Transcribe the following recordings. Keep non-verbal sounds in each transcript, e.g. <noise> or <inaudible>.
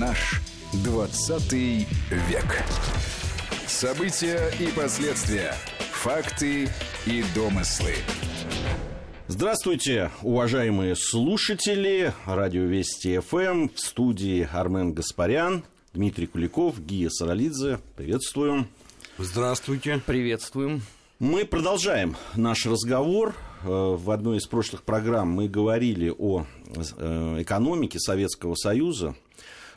Наш 20 век. События и последствия. Факты и домыслы. Здравствуйте, уважаемые слушатели. Радио Вести ФМ. В студии Армен Гаспарян, Дмитрий Куликов, Гия Саралидзе. Приветствуем. Здравствуйте. Приветствуем. Мы продолжаем наш разговор. Э, в одной из прошлых программ мы говорили о э, экономике Советского Союза,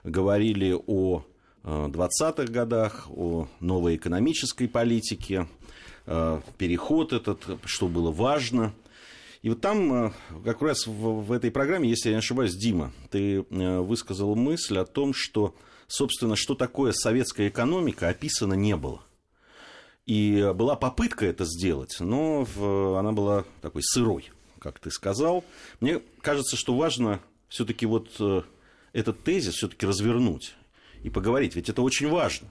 говорили о 20-х э, годах, о новой экономической политике, переход этот, что было важно. И вот там, как раз в, этой программе, если я не ошибаюсь, Дима, ты высказал мысль о том, что, собственно, что такое советская экономика, описано не было. И была попытка это сделать, но она была такой сырой, как ты сказал. Мне кажется, что важно все-таки вот э, этот тезис все-таки развернуть и поговорить, ведь это очень важно.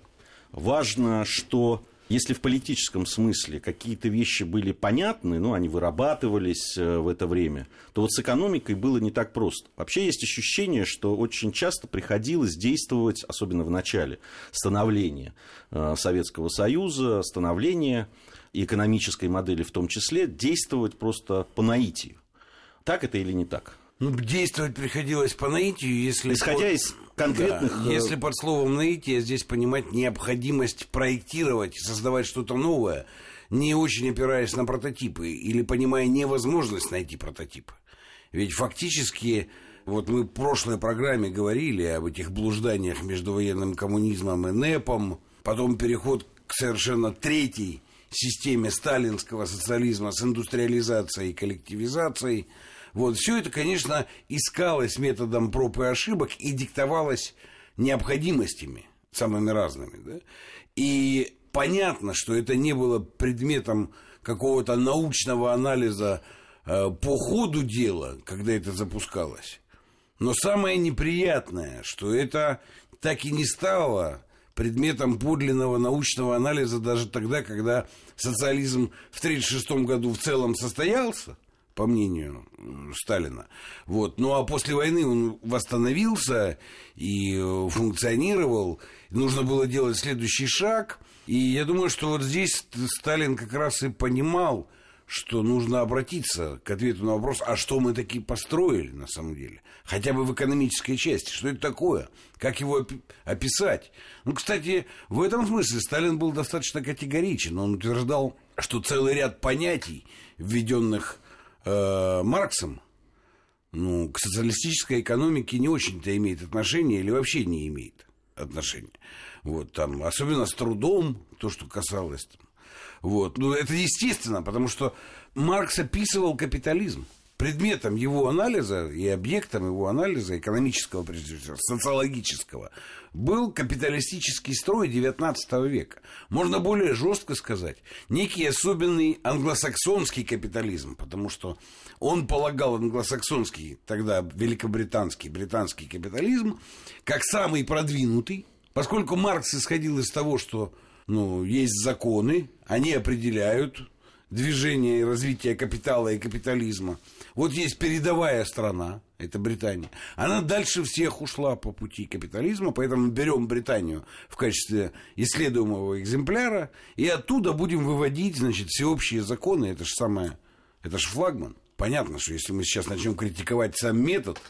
Важно, что если в политическом смысле какие-то вещи были понятны, ну, они вырабатывались э, в это время, то вот с экономикой было не так просто. Вообще есть ощущение, что очень часто приходилось действовать, особенно в начале становления э, Советского Союза, становления экономической модели в том числе, действовать просто по наитию. Так это или не так? Ну, действовать приходилось по наитию, если... Исходя под... из конкретных... Да, если под словом наитие здесь понимать необходимость проектировать, создавать что-то новое, не очень опираясь на прототипы, или понимая невозможность найти прототип. Ведь фактически, вот мы в прошлой программе говорили об этих блужданиях между военным коммунизмом и НЭПом, потом переход к совершенно третьей системе сталинского социализма с индустриализацией и коллективизацией – вот, все это, конечно, искалось методом проб и ошибок и диктовалось необходимостями самыми разными. Да? И понятно, что это не было предметом какого-то научного анализа э, по ходу дела, когда это запускалось. Но самое неприятное, что это так и не стало предметом подлинного научного анализа даже тогда, когда социализм в 1936 году в целом состоялся – по мнению Сталина. Вот. Ну а после войны он восстановился и э, функционировал. Нужно было делать следующий шаг. И я думаю, что вот здесь Сталин как раз и понимал, что нужно обратиться к ответу на вопрос, а что мы такие построили на самом деле? Хотя бы в экономической части. Что это такое? Как его описать? Ну, кстати, в этом смысле Сталин был достаточно категоричен. Он утверждал, что целый ряд понятий, введенных э, Марксом, ну, к социалистической экономике не очень-то имеет отношение или вообще не имеет отношения. Вот, там, особенно с трудом, то, что касалось. Там, вот, ну, это естественно, потому что Маркс описывал капитализм предметом его анализа и объектом его анализа экономического, прежде всего, социологического, был капиталистический строй XIX века. Можно более жестко сказать, некий особенный англосаксонский капитализм, потому что он полагал англосаксонский, тогда великобританский, британский капитализм, как самый продвинутый, поскольку Маркс исходил из того, что ну, есть законы, они определяют движение и развитие капитала и капитализма – вот есть передовая страна, это Британия. Она дальше всех ушла по пути капитализма, поэтому берем Британию в качестве исследуемого экземпляра и оттуда будем выводить, значит, всеобщие законы. Это же самое, это же флагман. Понятно, что если мы сейчас начнем критиковать сам метод,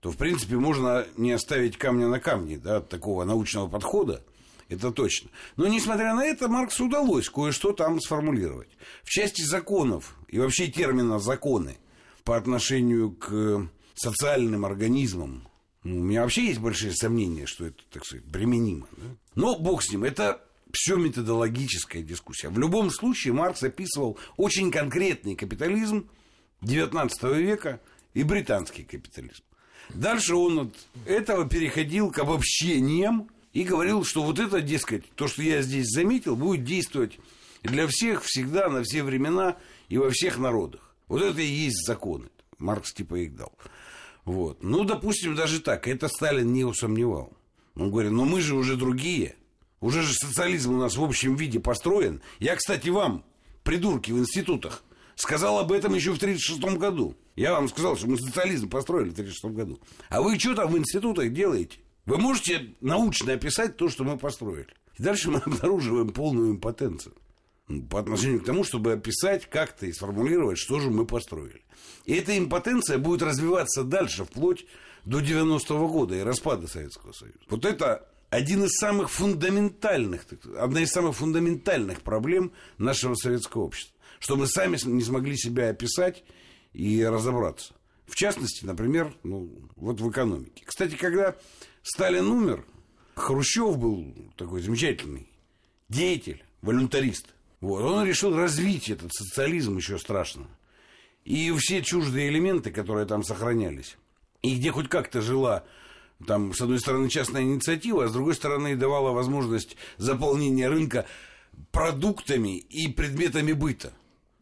то, в принципе, можно не оставить камня на камне, да, от такого научного подхода, это точно. Но, несмотря на это, Марксу удалось кое-что там сформулировать. В части законов и вообще термина «законы», по отношению к социальным организмам, ну, у меня вообще есть большие сомнения, что это, так сказать, применимо. Да? Но бог с ним, это все методологическая дискуссия. В любом случае Маркс описывал очень конкретный капитализм XIX века и британский капитализм. Дальше он от этого переходил к обобщениям и говорил, что вот это, дескать, то, что я здесь заметил, будет действовать для всех всегда, на все времена и во всех народах. Вот это и есть законы. Маркс типа их дал. Вот. Ну, допустим, даже так. Это Сталин не усомневал. Он говорит, ну мы же уже другие. Уже же социализм у нас в общем виде построен. Я, кстати, вам, придурки в институтах, сказал об этом еще в 1936 году. Я вам сказал, что мы социализм построили в 1936 году. А вы что там в институтах делаете? Вы можете научно описать то, что мы построили. И дальше мы <laughs> обнаруживаем полную импотенцию по отношению к тому, чтобы описать как-то и сформулировать, что же мы построили. И эта импотенция будет развиваться дальше, вплоть до 90-го года и распада Советского Союза. Вот это один из самых фундаментальных, одна из самых фундаментальных проблем нашего советского общества, что мы сами не смогли себя описать и разобраться. В частности, например, ну, вот в экономике. Кстати, когда Сталин умер, Хрущев был такой замечательный деятель, волюнтарист. Вот, он решил развить этот социализм еще страшно. И все чуждые элементы, которые там сохранялись, и где хоть как-то жила там, с одной стороны, частная инициатива, а с другой стороны, давала возможность заполнения рынка продуктами и предметами быта.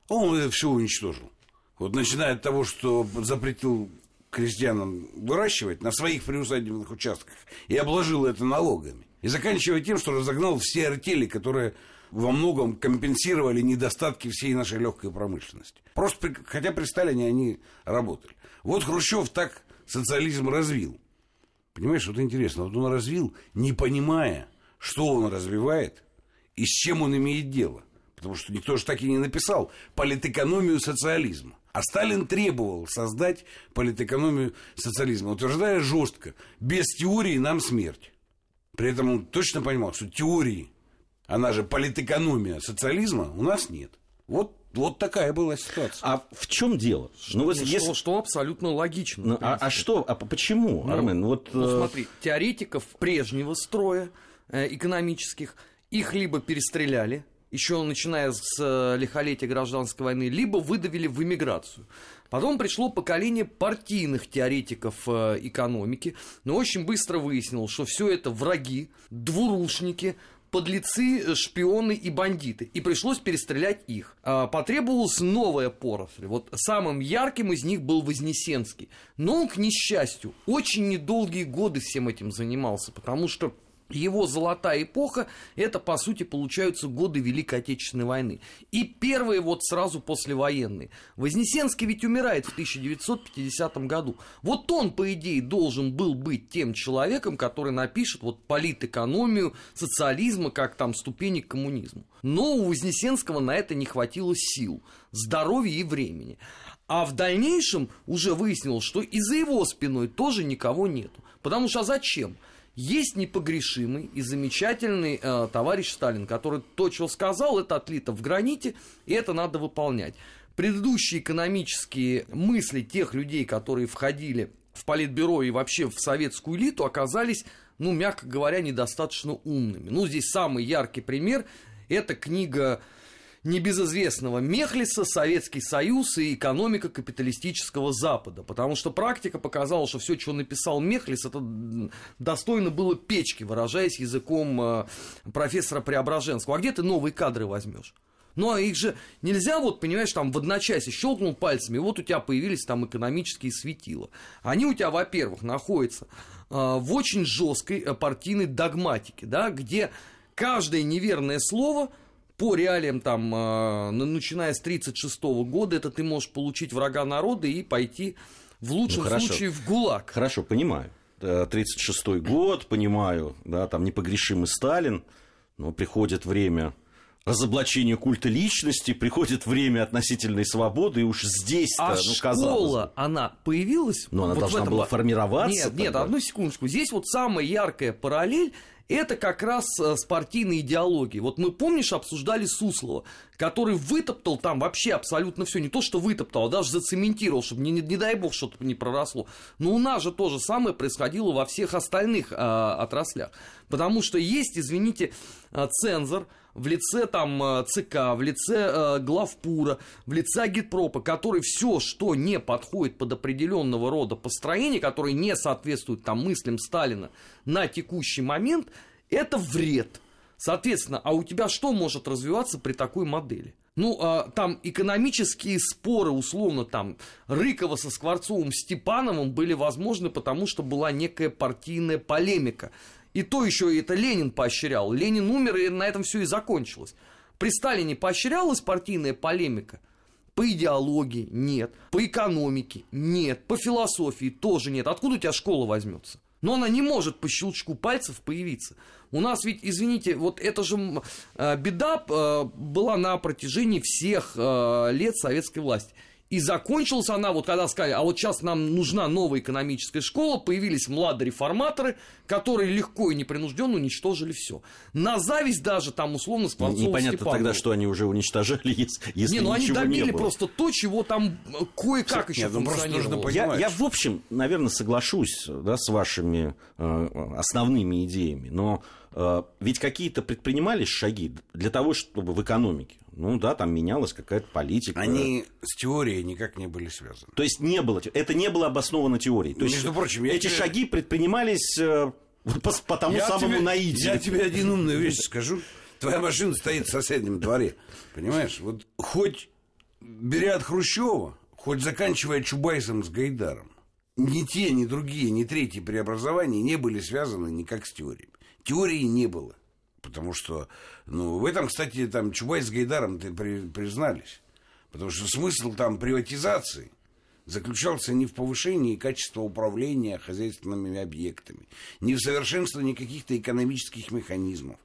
Он это все уничтожил. Вот начиная от того, что запретил крестьянам выращивать на своих приусадебных участках и обложил это налогами. И заканчивая тем, что разогнал все артели, которые во многом компенсировали недостатки всей нашей легкой промышленности. Просто, при, хотя при Сталине они работали. Вот Хрущев так социализм развил. Понимаешь, вот интересно, вот он развил, не понимая, что он развивает и с чем он имеет дело. Потому что никто же так и не написал политэкономию социализма. А Сталин требовал создать политэкономию социализма, утверждая жестко, без теории нам смерть. При этом он точно понимал, что теории, она же политэкономия социализма, у нас нет. Вот вот такая была ситуация. А в чем дело? Что, ну, вот если... что, что абсолютно логично. Ну, а, а что? А почему, ну, Армен? Вот, ну, э, смотри, теоретиков прежнего строя э, экономических, их либо перестреляли, еще начиная с э, лихолетия гражданской войны, либо выдавили в эмиграцию. Потом пришло поколение партийных теоретиков э, экономики, но очень быстро выяснилось, что все это враги, двурушники, подлецы, шпионы и бандиты. И пришлось перестрелять их. А, потребовалась новая поросль. Вот самым ярким из них был Вознесенский. Но он, к несчастью, очень недолгие годы всем этим занимался, потому что его золотая эпоха – это, по сути, получаются годы Великой Отечественной войны. И первые вот сразу послевоенные. Вознесенский ведь умирает в 1950 году. Вот он, по идее, должен был быть тем человеком, который напишет вот политэкономию социализма как там ступени к коммунизму. Но у Вознесенского на это не хватило сил, здоровья и времени. А в дальнейшем уже выяснилось, что и за его спиной тоже никого нету. Потому что а зачем? Есть непогрешимый и замечательный э, товарищ Сталин, который то, что сказал, это отлито в граните, и это надо выполнять. Предыдущие экономические мысли тех людей, которые входили в политбюро и вообще в советскую элиту, оказались, ну, мягко говоря, недостаточно умными. Ну, здесь самый яркий пример – это книга небезызвестного Мехлиса, Советский Союз и экономика капиталистического Запада. Потому что практика показала, что все, что написал Мехлис, это достойно было печки, выражаясь языком э, профессора Преображенского. А где ты новые кадры возьмешь? Ну, а их же нельзя, вот, понимаешь, там в одночасье щелкнул пальцами, и вот у тебя появились там экономические светила. Они у тебя, во-первых, находятся э, в очень жесткой э, партийной догматике, да, где каждое неверное слово – по реалиям там, э, начиная с 1936 года, это ты можешь получить врага народа и пойти в лучшем ну, случае в ГУЛАГ. Хорошо, понимаю. 1936 год, понимаю, да, там непогрешимый Сталин, но приходит время разоблачения культа личности, приходит время относительной свободы, и уж здесь-то, а ну, школа, она появилась? Но она вот должна была формироваться. Нет, тогда. нет, одну секундочку. Здесь вот самая яркая параллель это как раз э, с партийной. Вот мы, помнишь, обсуждали Суслова, который вытоптал там вообще абсолютно все. Не то, что вытоптал, а даже зацементировал, чтобы, не, не, не дай бог, что-то не проросло. Но у нас же то же самое происходило во всех остальных а, отраслях. Потому что есть, извините, э, цензор, в лице там э, ЦК, в лице э, главпура, в лице агитпропа, который все, что не подходит под определенного рода построение, которое не соответствует там мыслям Сталина на текущий момент, это вред. Соответственно, а у тебя что может развиваться при такой модели? Ну, а, там экономические споры, условно, там, Рыкова со Скворцовым, Степановым были возможны, потому что была некая партийная полемика. И то еще это Ленин поощрял. Ленин умер, и на этом все и закончилось. При Сталине поощрялась партийная полемика? По идеологии нет, по экономике нет, по философии тоже нет. Откуда у тебя школа возьмется? Но она не может по щелчку пальцев появиться. У нас ведь, извините, вот это же э, беда э, была на протяжении всех э, лет советской власти. И закончилась она, вот когда сказали, а вот сейчас нам нужна новая экономическая школа, появились младые реформаторы, которые легко и непринужденно уничтожили все. На зависть даже там условно Скворцова Непонятно Степанова. тогда, что они уже уничтожили, если, не, ну они ничего добили не было. просто то, чего там э, кое-как еще ну просто функционировало. нужно Я, понимать, я, в общем, наверное, соглашусь да, с вашими э, основными идеями, но э, ведь какие-то предпринимались шаги для того, чтобы в экономике, ну да, там менялась какая-то политика. Они с теорией никак не были связаны. То есть не было, это не было обосновано теорией. То есть Между прочим, я эти тебе- шаги предпринимались э, по, по тому самому тебе, наитию. Я тебе один умную вещь скажу. Твоя машина стоит в соседнем дворе. Понимаешь? Вот хоть беря от Хрущева, хоть заканчивая Чубайсом с Гайдаром, ни те, ни другие, ни третьи преобразования не были связаны никак с теорией. Теории не было. Потому что, ну, в этом, кстати, там Чубайс с Гайдаром при- признались. Потому что смысл там приватизации заключался не в повышении качества управления хозяйственными объектами, не в совершенствовании каких-то экономических механизмов.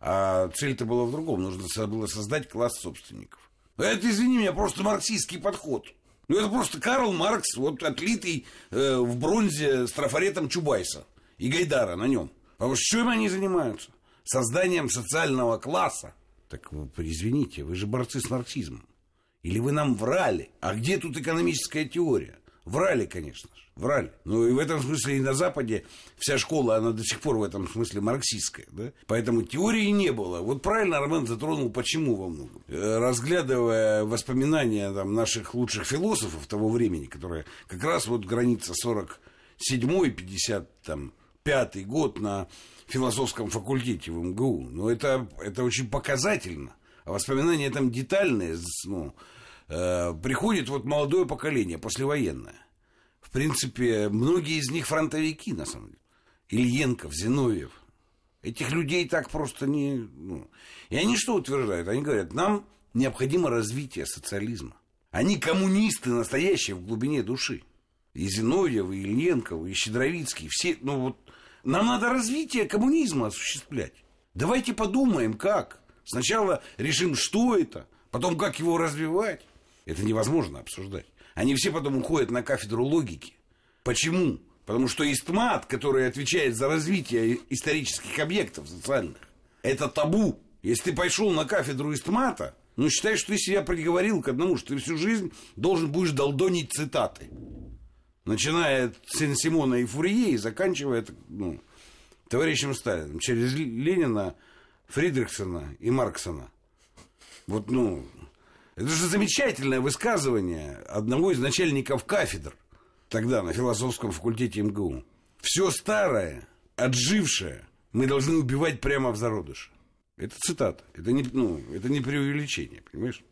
А цель-то была в другом. Нужно было создать класс собственников. Это, извини меня, просто марксистский подход. Ну, это просто Карл Маркс, вот отлитый э, в бронзе с трафаретом Чубайса и Гайдара на нем. Потому что чем они занимаются? Созданием социального класса. Так вы, извините, вы же борцы с марксизмом. Или вы нам врали? А где тут экономическая теория? Врали, конечно же. Врали. Ну и в этом смысле и на Западе вся школа, она до сих пор в этом смысле марксистская. Да? Поэтому теории не было. Вот правильно Армен затронул, почему во многом. Э, Разглядывая воспоминания там, наших лучших философов того времени, которые как раз вот граница 47-й, 55 год на философском факультете в МГУ. Но это, это очень показательно. А воспоминания там детальные, ну, э, приходит вот молодое поколение, послевоенное. В принципе, многие из них фронтовики, на самом деле. Ильенков, Зиновьев. Этих людей так просто не... ну. И они что утверждают? Они говорят, нам необходимо развитие социализма. Они коммунисты настоящие в глубине души. И Зиновьев, и Ильенков, и Щедровицкий. Все, ну вот, нам надо развитие коммунизма осуществлять. Давайте подумаем, как. Сначала решим, что это, потом как его развивать. Это невозможно обсуждать. Они все потом уходят на кафедру логики. Почему? Потому что истмат, который отвечает за развитие исторических объектов социальных, это табу. Если ты пошел на кафедру истмата, ну, считай, что ты себя приговорил к одному, что ты всю жизнь должен будешь долдонить цитаты. Начиная от Сен-Симона и Фурье и заканчивая ну, товарищем Сталиным. Через Ленина, Фридрихсона и Марксона. Вот, ну, это же замечательное высказывание одного из начальников кафедр тогда на философском факультете МГУ. Все старое, отжившее, мы должны убивать прямо в зародыше. Это цитата. Это не, ну, это не преувеличение, понимаешь?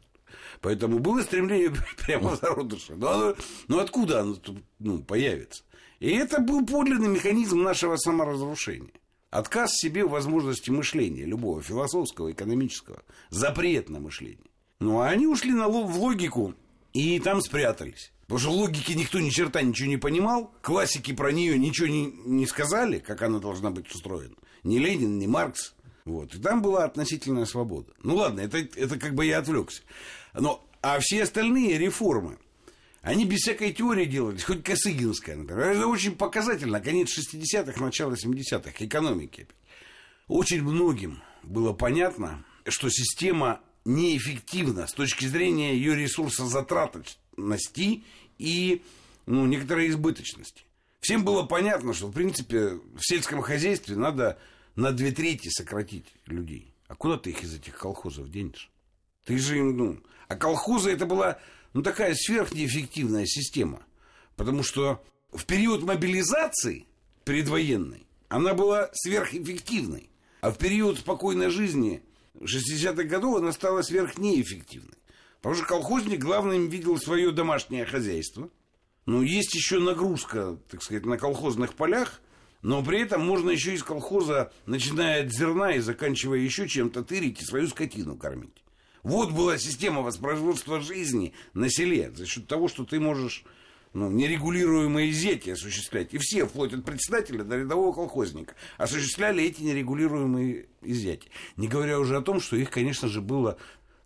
Поэтому было стремление <laughs> прямо в зародыше. Но, оно- но откуда оно ну, появится? И это был подлинный механизм нашего саморазрушения. Отказ себе в возможности мышления, любого философского, экономического. Запрет на мышление. Ну, а они ушли на, в логику и там спрятались. Потому что логики никто ни черта ничего не понимал, классики про нее ничего не, не сказали, как она должна быть устроена. Ни Ленин, ни Маркс. Вот. И там была относительная свобода. Ну ладно, это, это как бы я отвлекся. Но, а все остальные реформы, они без всякой теории делались, хоть Косыгинская, например. Это очень показательно. Конец 60-х, начало 70-х, экономики. Очень многим было понятно, что система неэффективна с точки зрения ее ресурсозатратности и ну, некоторой избыточности. Всем было понятно, что, в принципе, в сельском хозяйстве надо на две трети сократить людей. А куда ты их из этих колхозов денешь? Ты же им, ну... А колхозы это была, ну, такая сверхнеэффективная система. Потому что в период мобилизации предвоенной она была сверхэффективной. А в период спокойной жизни 60-х годов она стала сверхнеэффективной. Потому что колхозник главным видел свое домашнее хозяйство. Ну, есть еще нагрузка, так сказать, на колхозных полях, но при этом можно еще из колхоза, начиная от зерна и заканчивая еще чем-то, тырить и свою скотину кормить. Вот была система воспроизводства жизни на селе за счет того, что ты можешь ну, нерегулируемые изъятия осуществлять. И все, вплоть от председателя до рядового колхозника, осуществляли эти нерегулируемые изъятия. Не говоря уже о том, что их, конечно же, было,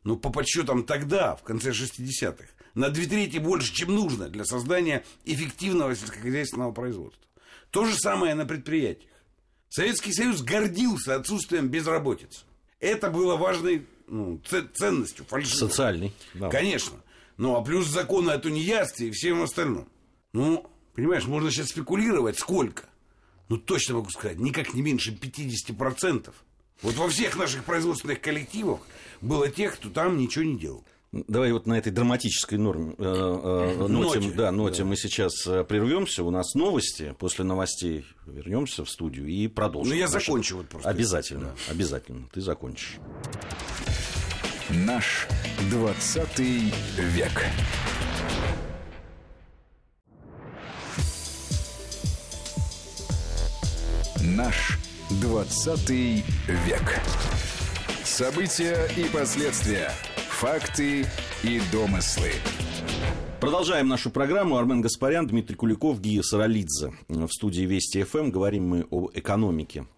ну, по подсчетам тогда, в конце 60-х, на две трети больше, чем нужно для создания эффективного сельскохозяйственного производства. То же самое на предприятиях. Советский Союз гордился отсутствием безработицы. Это было важной ну, ценностью, фальшивой. Социальной. Да. Конечно. Ну, а плюс законы о тунеядстве и всем остальном. Ну, понимаешь, можно сейчас спекулировать, сколько. Ну, точно могу сказать, никак не меньше 50%. Вот во всех наших производственных коллективах было тех, кто там ничего не делал. Давай вот на этой драматической норме, э, э, ноте, ноте, да, ноте да. мы сейчас э, прервемся. У нас новости. После новостей вернемся в студию и продолжим. Ну, я закончу вот просто. Обязательно, да. обязательно. Ты закончишь. Наш 20 век. Наш 20 век. События и последствия. Факты и домыслы. Продолжаем нашу программу. Армен Гаспарян, Дмитрий Куликов, Гия Саралидзе. В студии Вести ФМ говорим мы о экономике.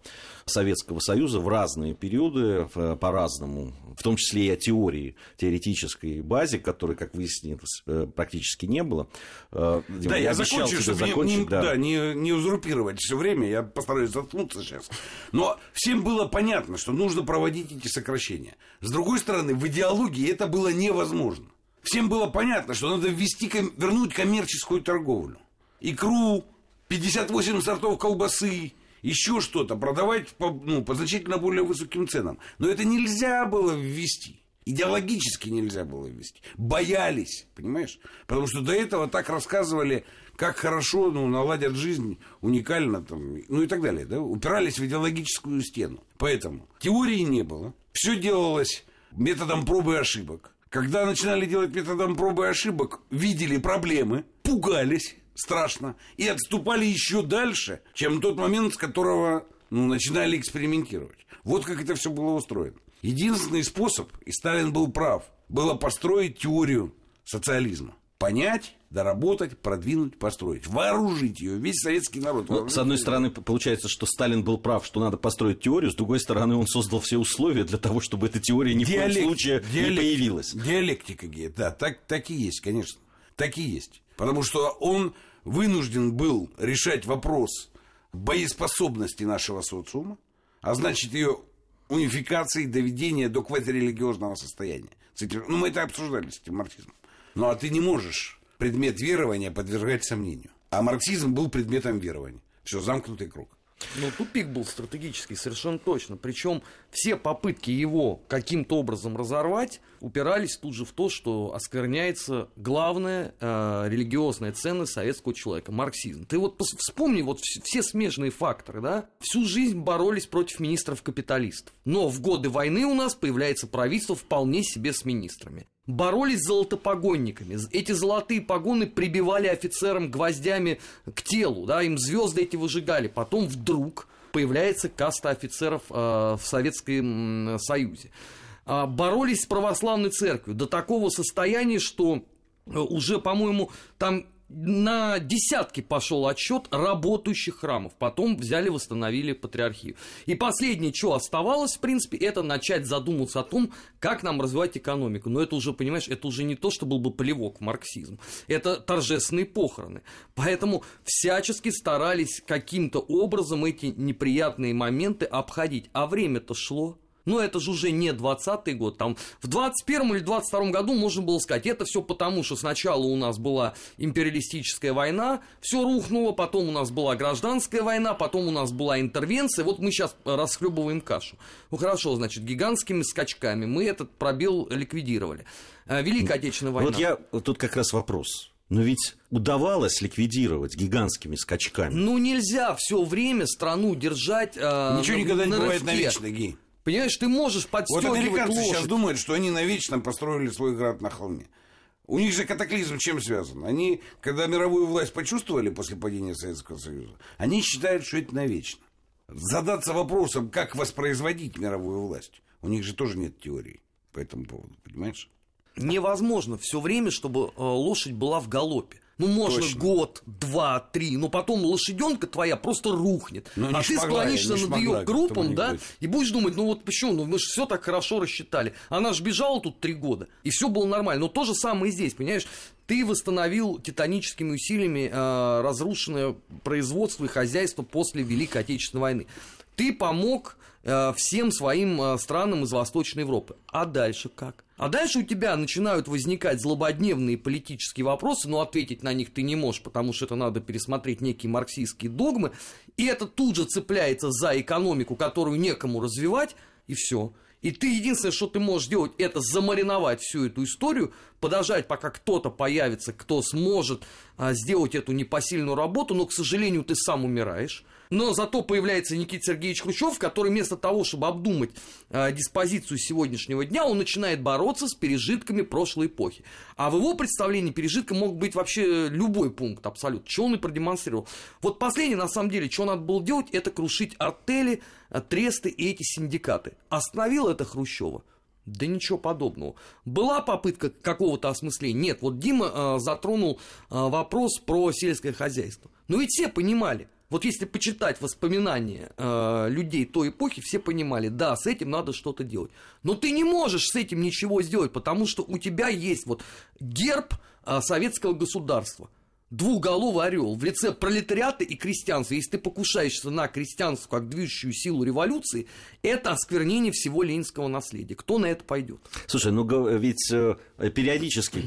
Советского Союза в разные периоды, по-разному, в том числе и о теории, теоретической базе, которой, как выяснилось, э, практически не было. Э, да, я, я закончу, чтобы закончить, не, да. Да, не, не узурпировать все время, я постараюсь заткнуться сейчас. Но всем было понятно, что нужно проводить эти сокращения. С другой стороны, в идеологии это было невозможно. Всем было понятно, что надо ввести, вернуть коммерческую торговлю. Икру, 58 сортов колбасы, еще что-то, продавать по, ну, по значительно более высоким ценам. Но это нельзя было ввести. Идеологически нельзя было ввести. Боялись, понимаешь? Потому что до этого так рассказывали, как хорошо ну, наладят жизнь, уникально, там, ну и так далее. Да? Упирались в идеологическую стену. Поэтому теории не было. Все делалось методом пробы и ошибок. Когда начинали делать методом пробы и ошибок, видели проблемы, пугались, страшно, и отступали еще дальше, чем тот момент, с которого ну, начинали экспериментировать. Вот как это все было устроено. Единственный способ, и Сталин был прав, было построить теорию социализма. Понять, доработать, продвинуть, построить. Вооружить ее, весь советский народ. Ну, с одной стороны, получается, что Сталин был прав, что надо построить теорию, с другой стороны, он создал все условия для того, чтобы эта теория ни Диалект, в коем случае диалект, не появилась. Диалектика, да, так, так и есть, конечно. Так и есть. Потому что он вынужден был решать вопрос боеспособности нашего социума, а значит ее унификации, доведения до квазирелигиозного состояния. Ну, мы это обсуждали с этим марксизмом. Ну, а ты не можешь предмет верования подвергать сомнению. А марксизм был предметом верования. Все, замкнутый круг. Ну, тупик был стратегический, совершенно точно. Причем все попытки его каким-то образом разорвать упирались тут же в то, что оскверняется главная э, религиозная ценность советского человека – марксизм. Ты вот вспомни вот все смежные факторы, да? Всю жизнь боролись против министров-капиталистов. Но в годы войны у нас появляется правительство вполне себе с министрами боролись с золотопогонниками. Эти золотые погоны прибивали офицерам гвоздями к телу, да, им звезды эти выжигали. Потом вдруг появляется каста офицеров э, в Советском Союзе. Э, боролись с православной церковью до такого состояния, что э, уже, по-моему, там на десятки пошел отсчет работающих храмов. Потом взяли, восстановили патриархию. И последнее, что оставалось, в принципе, это начать задумываться о том, как нам развивать экономику. Но это уже, понимаешь, это уже не то, что был бы плевок в марксизм. Это торжественные похороны. Поэтому всячески старались каким-то образом эти неприятные моменты обходить. А время-то шло. Но это же уже не 20-й год. Там в 21 или 22 году можно было сказать, это все потому, что сначала у нас была империалистическая война, все рухнуло, потом у нас была гражданская война, потом у нас была интервенция, вот мы сейчас расхлебываем кашу. Ну хорошо, значит, гигантскими скачками мы этот пробел ликвидировали. Э, Великая Отечественная война. Вот я, тут как раз вопрос. Но ведь удавалось ликвидировать гигантскими скачками. Ну, нельзя все время страну держать э, Ничего никогда не бывает навечно, Ги. Понимаешь, ты можешь подстегивать Вот американцы лошадь. сейчас думают, что они навечно построили свой град на холме. У них же катаклизм чем связан? Они, когда мировую власть почувствовали после падения Советского Союза, они считают, что это навечно. Задаться вопросом, как воспроизводить мировую власть, у них же тоже нет теории по этому поводу, понимаешь? Невозможно все время, чтобы э, лошадь была в галопе. Ну, можно Точно. год, два, три, но потом лошаденка твоя просто рухнет. Ну, не а ты склонишься над ее там да, и будешь думать, ну вот почему, ну мы же все так хорошо рассчитали. Она же бежала тут три года, и все было нормально. Но то же самое и здесь, понимаешь? Ты восстановил титаническими усилиями э, разрушенное производство и хозяйство после Великой Отечественной войны. Ты помог всем своим э, странам из Восточной Европы. А дальше как? А дальше у тебя начинают возникать злободневные политические вопросы, но ответить на них ты не можешь, потому что это надо пересмотреть некие марксистские догмы, и это тут же цепляется за экономику, которую некому развивать, и все. И ты единственное, что ты можешь делать, это замариновать всю эту историю, подождать, пока кто-то появится, кто сможет а, сделать эту непосильную работу, но, к сожалению, ты сам умираешь. Но зато появляется Никита Сергеевич Хрущев, который вместо того, чтобы обдумать а, диспозицию сегодняшнего дня, он начинает бороться с пережитками прошлой эпохи. А в его представлении пережитком мог быть вообще любой пункт абсолютно, что он и продемонстрировал. Вот последнее, на самом деле, что надо было делать, это крушить артели, а, тресты и эти синдикаты. Остановил это Хрущева? Да ничего подобного. Была попытка какого-то осмысления? Нет. Вот Дима э, затронул э, вопрос про сельское хозяйство. Но ведь все понимали. Вот если почитать воспоминания э, людей той эпохи, все понимали, да, с этим надо что-то делать. Но ты не можешь с этим ничего сделать, потому что у тебя есть вот герб э, советского государства двухголовый орел в лице пролетариата и крестьянства. Если ты покушаешься на крестьянство как движущую силу революции, это осквернение всего ленинского наследия. Кто на это пойдет? Слушай, ну ведь э, периодически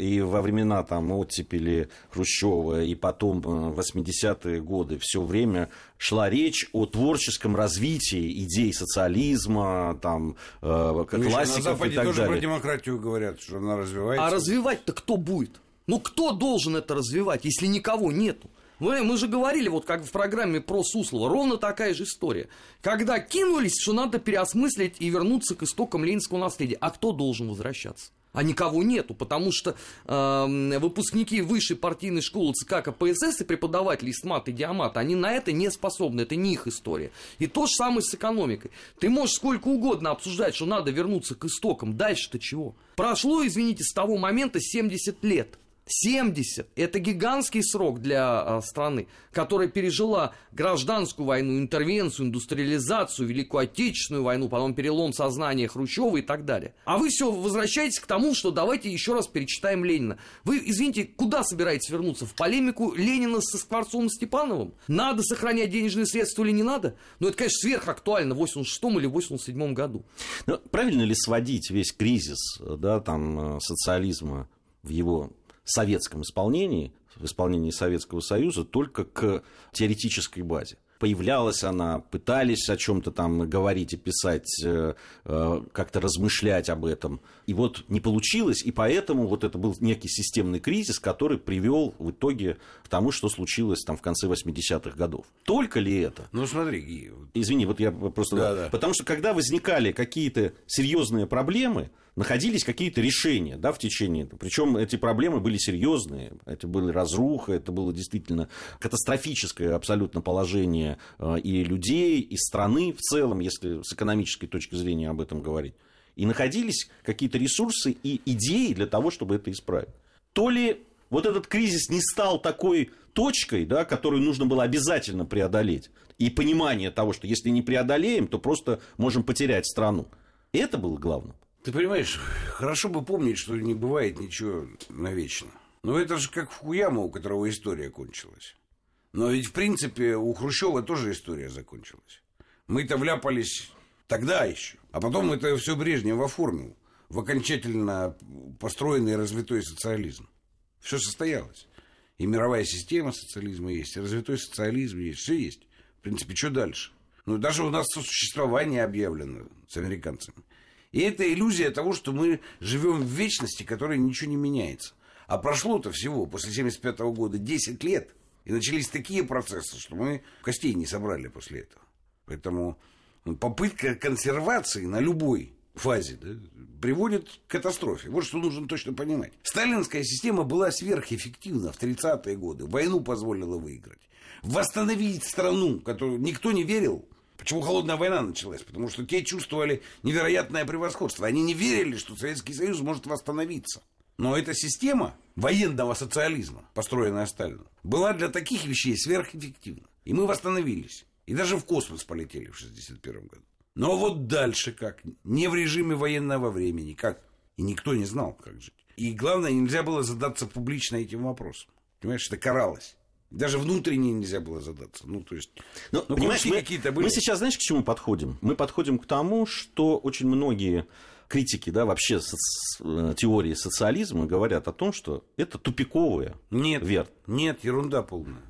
и во времена там оттепели Хрущева, и потом э, в 80-е годы все время шла речь о творческом развитии идей социализма, там, э, Ну, классиков и Западе так тоже про демократию говорят, что она развивается. А развивать-то кто будет? Ну кто должен это развивать, если никого нету? Мы, мы же говорили, вот как в программе про Суслова, ровно такая же история. Когда кинулись, что надо переосмыслить и вернуться к истокам ленинского наследия. А кто должен возвращаться? А никого нету, потому что э, выпускники высшей партийной школы ЦК КПСС и преподаватели СМАТ и Диамат, они на это не способны, это не их история. И то же самое с экономикой. Ты можешь сколько угодно обсуждать, что надо вернуться к истокам, дальше-то чего? Прошло, извините, с того момента 70 лет. 70. Это гигантский срок для а, страны, которая пережила гражданскую войну, интервенцию, индустриализацию, Великую Отечественную войну, потом перелом сознания Хрущева и так далее. А вы все возвращаетесь к тому, что давайте еще раз перечитаем Ленина. Вы, извините, куда собираетесь вернуться? В полемику Ленина со Скворцовым Степановым? Надо сохранять денежные средства или не надо? Ну, это, конечно, сверхактуально в 86 или 87 году. Ну, правильно ли сводить весь кризис да, там, э, социализма в его советском исполнении, в исполнении Советского Союза, только к теоретической базе? Появлялась она, пытались о чем-то там говорить и писать, э, э, как-то размышлять об этом. И вот не получилось, и поэтому вот это был некий системный кризис, который привел в итоге к тому, что случилось там в конце 80-х годов. Только ли это? Ну смотри, Извини, вот я просто... Да, да. Потому что когда возникали какие-то серьезные проблемы, находились какие-то решения да, в течение. Причем эти проблемы были серьезные. Это была разруха, это было действительно катастрофическое абсолютно положение э, и людей, и страны в целом, если с экономической точки зрения об этом говорить. И находились какие-то ресурсы и идеи для того, чтобы это исправить. То ли вот этот кризис не стал такой точкой, да, которую нужно было обязательно преодолеть. И понимание того, что если не преодолеем, то просто можем потерять страну. Это было главным. Ты понимаешь, хорошо бы помнить, что не бывает ничего навечно. Но это же как Фукуяма, у которого история кончилась. Но ведь, в принципе, у Хрущева тоже история закончилась. Мы-то вляпались тогда еще. А потом это все Брежнев оформил в окончательно построенный и развитой социализм. Все состоялось. И мировая система социализма есть, и развитой социализм есть, все есть. В принципе, что дальше? Ну, даже у нас существование объявлено с американцами. И это иллюзия того, что мы живем в вечности, которой ничего не меняется. А прошло-то всего после 1975 года 10 лет. И начались такие процессы, что мы костей не собрали после этого. Поэтому попытка консервации на любой фазе да, приводит к катастрофе. Вот что нужно точно понимать. Сталинская система была сверхэффективна в 30-е годы. Войну позволила выиграть. Восстановить страну, которую никто не верил, Почему холодная война началась? Потому что те чувствовали невероятное превосходство. Они не верили, что Советский Союз может восстановиться. Но эта система военного социализма, построенная Сталином, была для таких вещей сверхэффективна. И мы восстановились. И даже в космос полетели в 1961 году. Но вот дальше как? Не в режиме военного времени. Как? И никто не знал, как жить. И главное, нельзя было задаться публично этим вопросом. Понимаешь, это каралось. Даже внутренне нельзя было задаться. Ну, то есть, ну, ну понимаешь, мы, какие-то были. мы сейчас, знаешь, к чему подходим? Мы подходим к тому, что очень многие критики, да, вообще соци... Э, теории социализма говорят о том, что это тупиковая нет, вера. Нет, ерунда полная.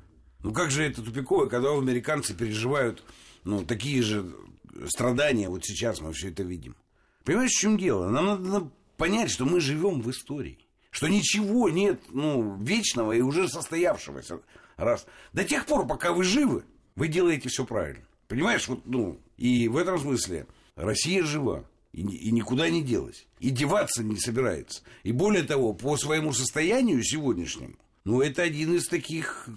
Ну как же это тупиковое, когда американцы переживают ну, такие же страдания, вот сейчас мы все это видим. Понимаешь, в чем дело? Нам надо понять, что мы живем в истории. Что ничего нет ну, вечного и уже состоявшегося. Раз. До тех пор, пока вы живы, вы делаете все правильно. Понимаешь, вот, ну, и в этом смысле Россия жива. И, и никуда не делась. И деваться не собирается. И более того, по своему состоянию сегодняшнему, ну, это один из таких,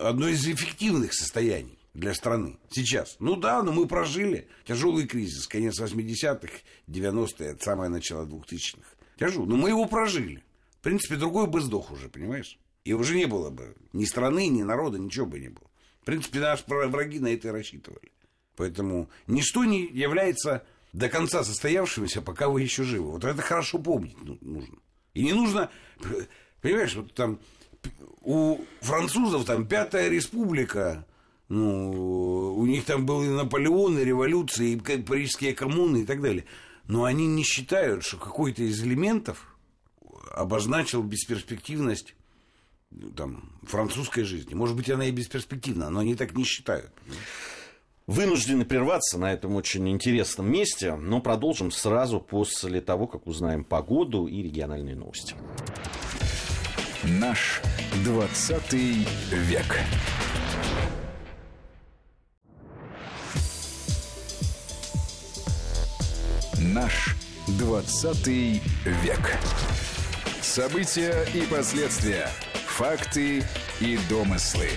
одно из эффективных состояний для страны сейчас. Ну да, но мы прожили тяжелый кризис, конец 80-х, 90-е, самое начало 2000-х. Тяжелый, но мы его прожили. В принципе, другой бы сдох уже, понимаешь? И уже не было бы ни страны, ни народа, ничего бы не было. В принципе, наши враги на это и рассчитывали. Поэтому ничто не является до конца состоявшимся, пока вы еще живы. Вот это хорошо помнить ну, нужно. И не нужно, <laughs> понимаешь, вот там у французов там Пятая Республика, ну, у них там был и Наполеон, и революция, и парижские коммуны и так далее. Но они не считают, что какой-то из элементов обозначил бесперспективность там, французской жизни. Может быть, она и бесперспективна, но они так не считают. Вынуждены прерваться на этом очень интересном месте, но продолжим сразу после того, как узнаем погоду и региональные новости. Наш 20 век. Наш 20 век. События и последствия. Факты и домыслы.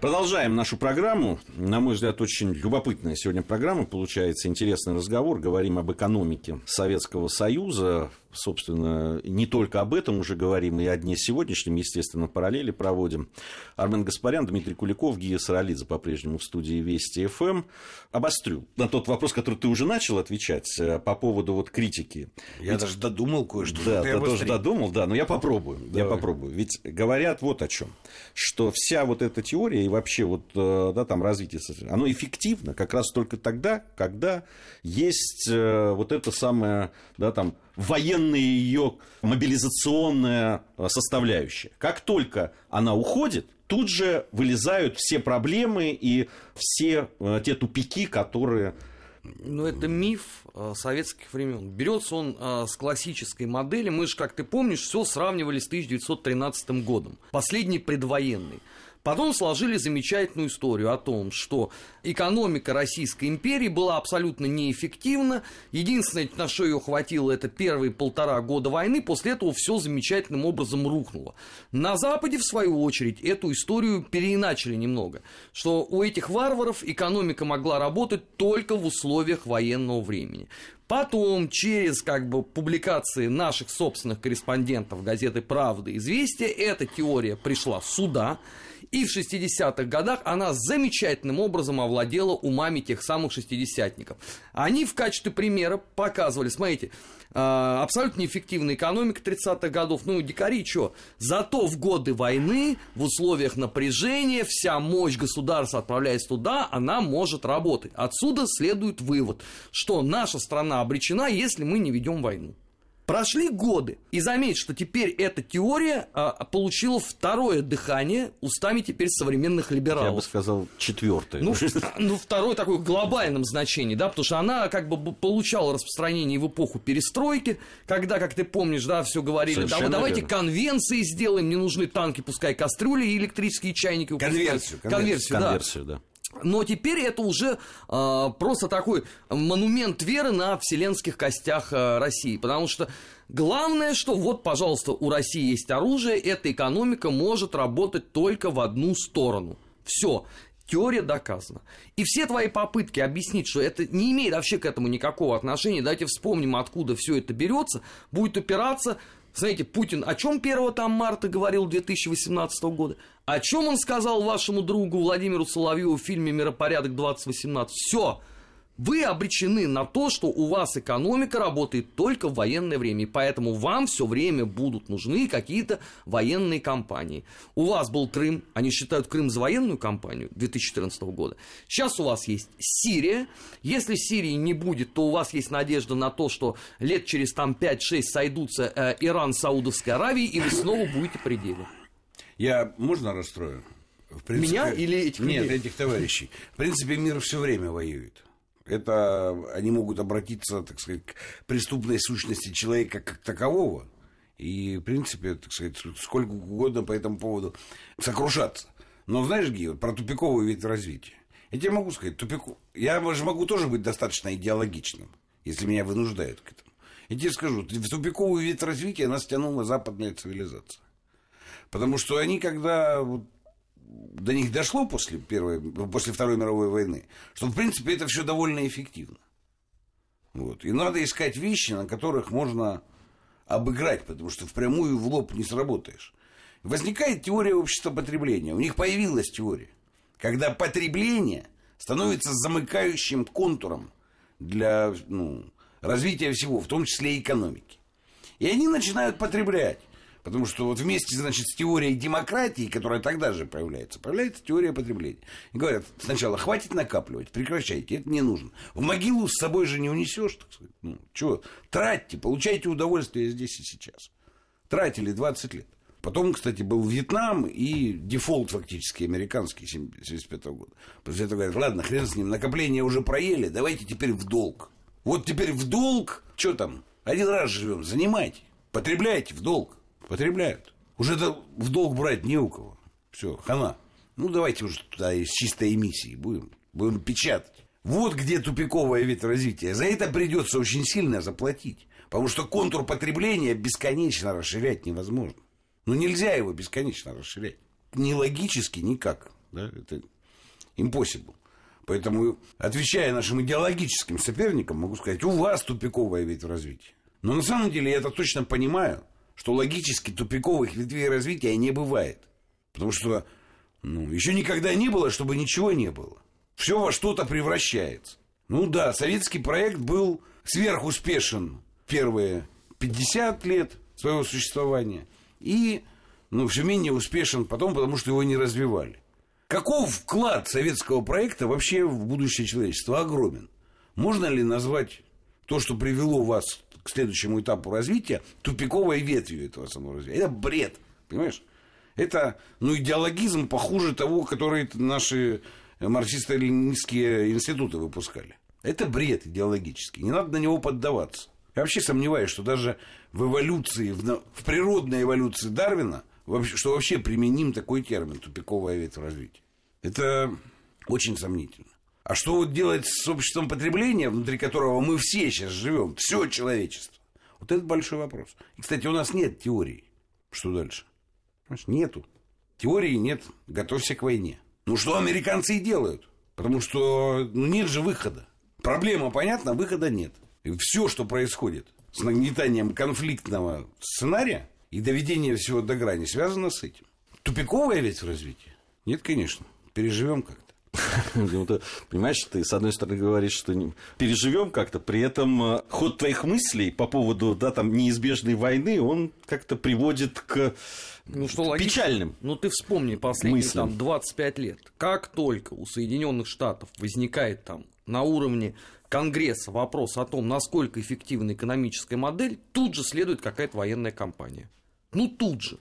Продолжаем нашу программу. На мой взгляд, очень любопытная сегодня программа. Получается интересный разговор. Говорим об экономике Советского Союза. Собственно, не только об этом уже говорим, и о дне сегодняшнем, естественно, параллели проводим. Армен Гаспарян, Дмитрий Куликов, Гия Саралидзе по-прежнему в студии Вести ФМ. Эм. Обострю на тот вопрос, который ты уже начал отвечать э, по поводу вот критики. Я Ведь... даже додумал кое-что. Да, ты тоже додумал, да, но я попробую. Давай. Я попробую. Ведь говорят вот о чем, что вся вот эта теория вообще вот, э, да, там развитие, оно эффективно как раз только тогда, когда есть э, вот это самое, да, там, военная ее мобилизационная э, составляющая. Как только она уходит, тут же вылезают все проблемы и все те тупики, которые ну, это миф советских времен. Берется он с классической модели. Мы же, как ты помнишь, все сравнивали с 1913 годом. Последний предвоенный. Потом сложили замечательную историю о том, что экономика Российской империи была абсолютно неэффективна. Единственное, на что ее хватило, это первые полтора года войны. После этого все замечательным образом рухнуло. На Западе, в свою очередь, эту историю переиначили немного. Что у этих варваров экономика могла работать только в условиях военного времени. Потом, через как бы, публикации наших собственных корреспондентов газеты «Правда» «Известия», эта теория пришла сюда. И в 60-х годах она замечательным образом овладела умами тех самых шестидесятников. Они в качестве примера показывали, смотрите, а, абсолютно неэффективная экономика 30-х годов. Ну, дикари, что? Зато в годы войны, в условиях напряжения, вся мощь государства, отправляясь туда, она может работать. Отсюда следует вывод, что наша страна обречена, если мы не ведем войну. Прошли годы, и заметь, что теперь эта теория а, получила второе дыхание устами теперь современных либералов. Я бы сказал, четвертое. Ну, <laughs> ну, второе такое в глобальном значении, да, потому что она как бы получала распространение в эпоху перестройки, когда, как ты помнишь, да, все говорили, да, вот давайте верно. конвенции сделаем, не нужны танки, пускай кастрюли и электрические чайники. Конверсию. Конверсию, конверсию, да. Конверсию, да. Но теперь это уже э, просто такой монумент веры на вселенских костях э, России. Потому что главное, что вот, пожалуйста, у России есть оружие, эта экономика может работать только в одну сторону. Все. Теория доказана. И все твои попытки объяснить, что это не имеет вообще к этому никакого отношения, давайте вспомним, откуда все это берется, будет упираться Знаете, Путин о чем 1 там марта говорил 2018 года? О чем он сказал вашему другу Владимиру Соловьеву в фильме «Миропорядок 2018»? Все, вы обречены на то, что у вас экономика работает только в военное время, и поэтому вам все время будут нужны какие-то военные компании. У вас был Крым, они считают Крым за военную кампанию 2014 года. Сейчас у вас есть Сирия. Если Сирии не будет, то у вас есть надежда на то, что лет через там 5-6 сойдутся э, Иран, Саудовская Аравия, и вы снова будете при деле. Я можно расстрою? В принципе, Меня или этих Нет, людей? этих товарищей. В принципе, мир все время воюет. Это они могут обратиться, так сказать, к преступной сущности человека как такового. И, в принципе, так сказать, сколько угодно по этому поводу сокрушаться. Но знаешь, Гио, про тупиковый вид развития. Я тебе могу сказать, тупику... я же могу тоже быть достаточно идеологичным, если меня вынуждают к этому. Я тебе скажу, в тупиковый вид развития нас тянула западная цивилизация. Потому что они, когда вот до них дошло после, первой, после Второй мировой войны, что, в принципе, это все довольно эффективно. Вот. И надо искать вещи, на которых можно обыграть, потому что впрямую в лоб не сработаешь. Возникает теория общества потребления. У них появилась теория, когда потребление становится замыкающим контуром для ну, развития всего, в том числе и экономики. И они начинают потреблять. Потому что вот вместе, значит, с теорией демократии, которая тогда же появляется, появляется теория потребления. И говорят, сначала хватит накапливать, прекращайте, это не нужно. В могилу с собой же не унесешь, так сказать. Ну, чего? Тратьте, получайте удовольствие здесь и сейчас. Тратили 20 лет. Потом, кстати, был Вьетнам и дефолт фактически американский 1975 года. После этого говорят, ладно, хрен с ним, накопление уже проели, давайте теперь в долг. Вот теперь в долг, что там, один раз живем, занимайте, потребляйте в долг потребляют. Уже в долг брать не у кого. Все, хана. Ну, давайте уже туда из чистой эмиссии будем, будем печатать. Вот где тупиковое вид развития. За это придется очень сильно заплатить. Потому что контур потребления бесконечно расширять невозможно. Ну, нельзя его бесконечно расширять. Ни логически, никак. Да? Это impossible. Поэтому, отвечая нашим идеологическим соперникам, могу сказать, у вас тупиковое вид развития. Но на самом деле я это точно понимаю что логически тупиковых ветвей развития не бывает. Потому что ну, еще никогда не было, чтобы ничего не было. Все во что-то превращается. Ну да, советский проект был сверхуспешен первые 50 лет своего существования. И ну, все менее успешен потом, потому что его не развивали. Каков вклад советского проекта вообще в будущее человечества огромен? Можно ли назвать то, что привело вас к следующему этапу развития тупиковой ветвью этого самого развития. Это бред, понимаешь? Это ну, идеологизм похуже того, который наши марксисто-ленинские институты выпускали. Это бред идеологический. Не надо на него поддаваться. Я вообще сомневаюсь, что даже в эволюции, в, в природной эволюции Дарвина, что вообще применим такой термин тупиковая ветвь развития. Это очень сомнительно. А что вот делать с обществом потребления, внутри которого мы все сейчас живем, все человечество? Вот это большой вопрос. И, кстати, у нас нет теории. Что дальше? Нету. Теории нет. Готовься к войне. Ну, что американцы и делают. Потому что ну, нет же выхода. Проблема понятна, выхода нет. И все, что происходит с нагнетанием конфликтного сценария и доведением всего до грани, связано с этим. Тупиковое ведь в развитии? Нет, конечно. Переживем как-то. <laughs> Ну, понимаешь, ты с одной стороны говоришь, что переживем как-то, при этом э, ход твоих мыслей по поводу да, там, неизбежной войны, он как-то приводит к ну, что логично. печальным. Ну, ты вспомни последние мыслям. там, 25 лет. Как только у Соединенных Штатов возникает там на уровне Конгресса вопрос о том, насколько эффективна экономическая модель, тут же следует какая-то военная кампания. Ну, тут же.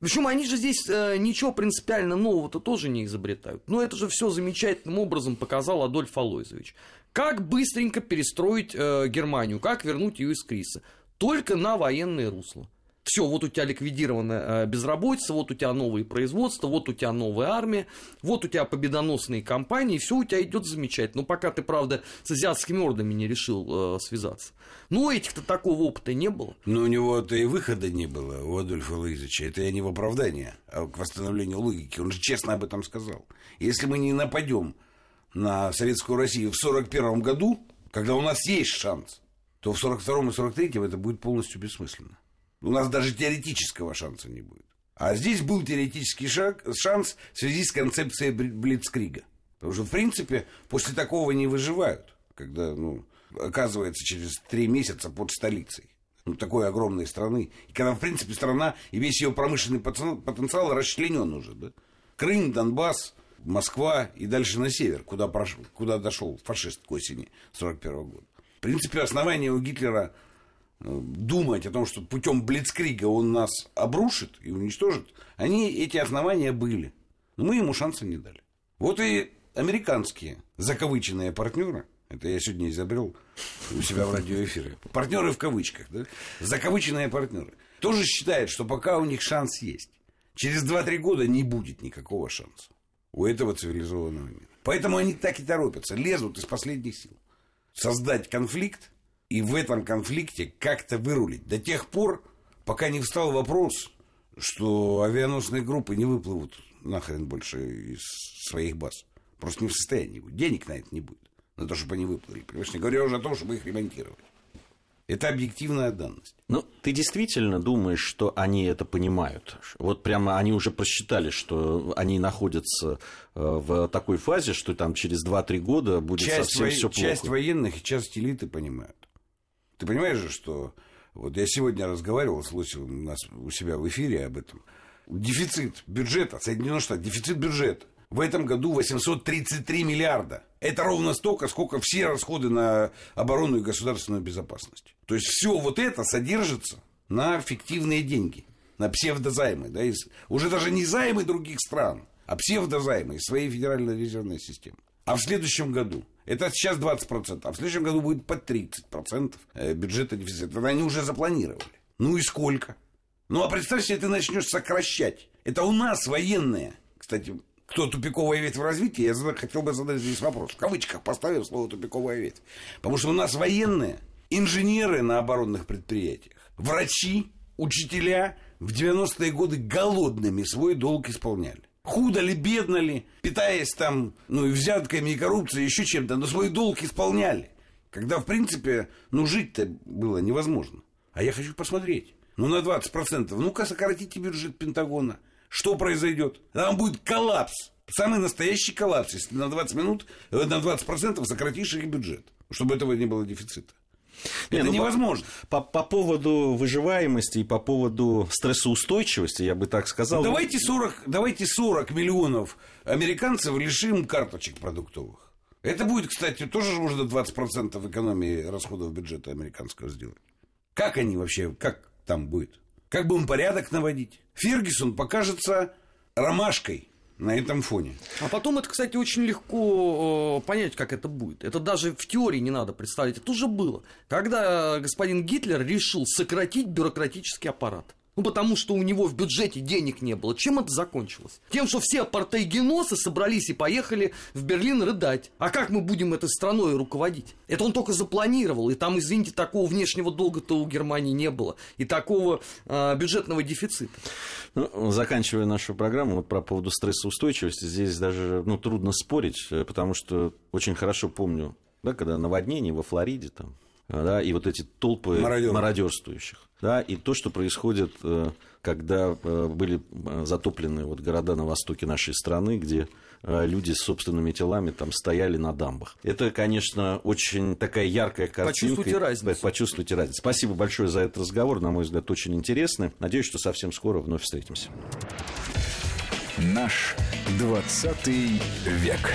Причем они же здесь э, ничего принципиально нового-то тоже не изобретают. Но это же все замечательным образом показал Адольф Алойзович. Как быстренько перестроить э, Германию, как вернуть ее из кризиса? Только на военное русло все, вот у тебя ликвидирована безработица, вот у тебя новые производства, вот у тебя новая армия, вот у тебя победоносные компании, все у тебя идет замечательно. Но пока ты, правда, с азиатскими ордами не решил э, связаться. Ну, этих-то такого опыта не было. Но у него-то и выхода не было, у Адольфа Луизовича. Это я не в оправдание, а к восстановлению логики. Он же честно об этом сказал. Если мы не нападем на Советскую Россию в 1941 году, когда у нас есть шанс, то в 1942 и 1943 это будет полностью бессмысленно. У нас даже теоретического шанса не будет. А здесь был теоретический шаг, шанс в связи с концепцией Блицкрига. Потому что, в принципе, после такого не выживают, когда, ну, оказывается через три месяца под столицей ну, такой огромной страны. И когда, в принципе, страна и весь ее промышленный потенциал расчленен уже, да? Крым, Донбасс, Москва и дальше на север, куда, прошел, куда дошел фашист к осени 41 года. В принципе, основания у Гитлера думать о том, что путем Блицкрига он нас обрушит и уничтожит, они, эти основания были. Но мы ему шанса не дали. Вот и американские закавыченные партнеры, это я сегодня изобрел у себя в радиоэфире, партнеры в кавычках, да? закавыченные партнеры, тоже считают, что пока у них шанс есть, через 2-3 года не будет никакого шанса у этого цивилизованного мира. Поэтому они так и торопятся, лезут из последних сил. Создать конфликт и в этом конфликте как-то вырулить. До тех пор, пока не встал вопрос, что авианосные группы не выплывут нахрен больше из своих баз. Просто не в состоянии будет. Денег на это не будет. На то, чтобы они выплыли. Понимаешь, не говоря уже о том, чтобы их ремонтировать. Это объективная данность. Ну, ты действительно думаешь, что они это понимают? Вот прямо они уже просчитали, что они находятся э, в такой фазе, что там через 2-3 года будет часть совсем во... все плохо. Часть военных и часть элиты понимают. Ты понимаешь же, что... Вот я сегодня разговаривал с Лосевым у нас у себя в эфире об этом. Дефицит бюджета, Соединенных Штатов, дефицит бюджета в этом году 833 миллиарда. Это ровно столько, сколько все расходы на оборону и государственную безопасность. То есть все вот это содержится на фиктивные деньги, на псевдозаймы. Да, из, уже даже не займы других стран, а псевдозаймы из своей федеральной резервной системы. А в следующем году, это сейчас 20%, а в следующем году будет под 30% э, бюджета дефицита. Это они уже запланировали. Ну и сколько? Ну а представь себе, ты начнешь сокращать. Это у нас военные. Кстати, кто тупиковая ветвь в развитии, я хотел бы задать здесь вопрос. В кавычках поставил слово тупиковая ветвь. Потому что у нас военные, инженеры на оборонных предприятиях, врачи, учителя в 90-е годы голодными свой долг исполняли. Худо ли, бедно ли, питаясь там, ну и взятками, и коррупцией, еще чем-то, но свой долг исполняли. Когда, в принципе, ну жить-то было невозможно. А я хочу посмотреть. Ну, на 20%. Ну-ка, сократите бюджет Пентагона что произойдет? Там будет коллапс. Самый настоящий коллапс, если на 20 минут, э, на 20% сократишь их бюджет, чтобы этого не было дефицита. Не, это ну, невозможно. По, по, по поводу выживаемости и по поводу стрессоустойчивости, я бы так сказал. Давайте 40, давайте 40 миллионов американцев лишим карточек продуктовых. Это будет, кстати, тоже можно 20% экономии расходов бюджета американского сделать. Как они вообще, как там будет? Как будем порядок наводить? Фергюсон покажется ромашкой на этом фоне. А потом это, кстати, очень легко э, понять, как это будет. Это даже в теории не надо представить. Это уже было. Когда господин Гитлер решил сократить бюрократический аппарат. Ну, потому что у него в бюджете денег не было. Чем это закончилось? Тем, что все апартейгеносы собрались и поехали в Берлин рыдать. А как мы будем этой страной руководить? Это он только запланировал. И там, извините, такого внешнего долга-то у Германии не было. И такого э, бюджетного дефицита. Ну, заканчивая нашу программу, вот про поводу стрессоустойчивости, здесь даже ну, трудно спорить, э, потому что очень хорошо помню, да, когда наводнение во Флориде там, да, и вот эти толпы Мародер. мародерствующих. Да, и то, что происходит, э, когда э, были э, затоплены вот города на востоке нашей страны, где люди с собственными телами там стояли на дамбах. Это, конечно, очень такая яркая картинка. Почувствуйте разницу. Почувствуйте разницу. Спасибо большое за этот разговор, на мой взгляд, очень интересный. Надеюсь, что совсем скоро вновь встретимся. Наш 20 век.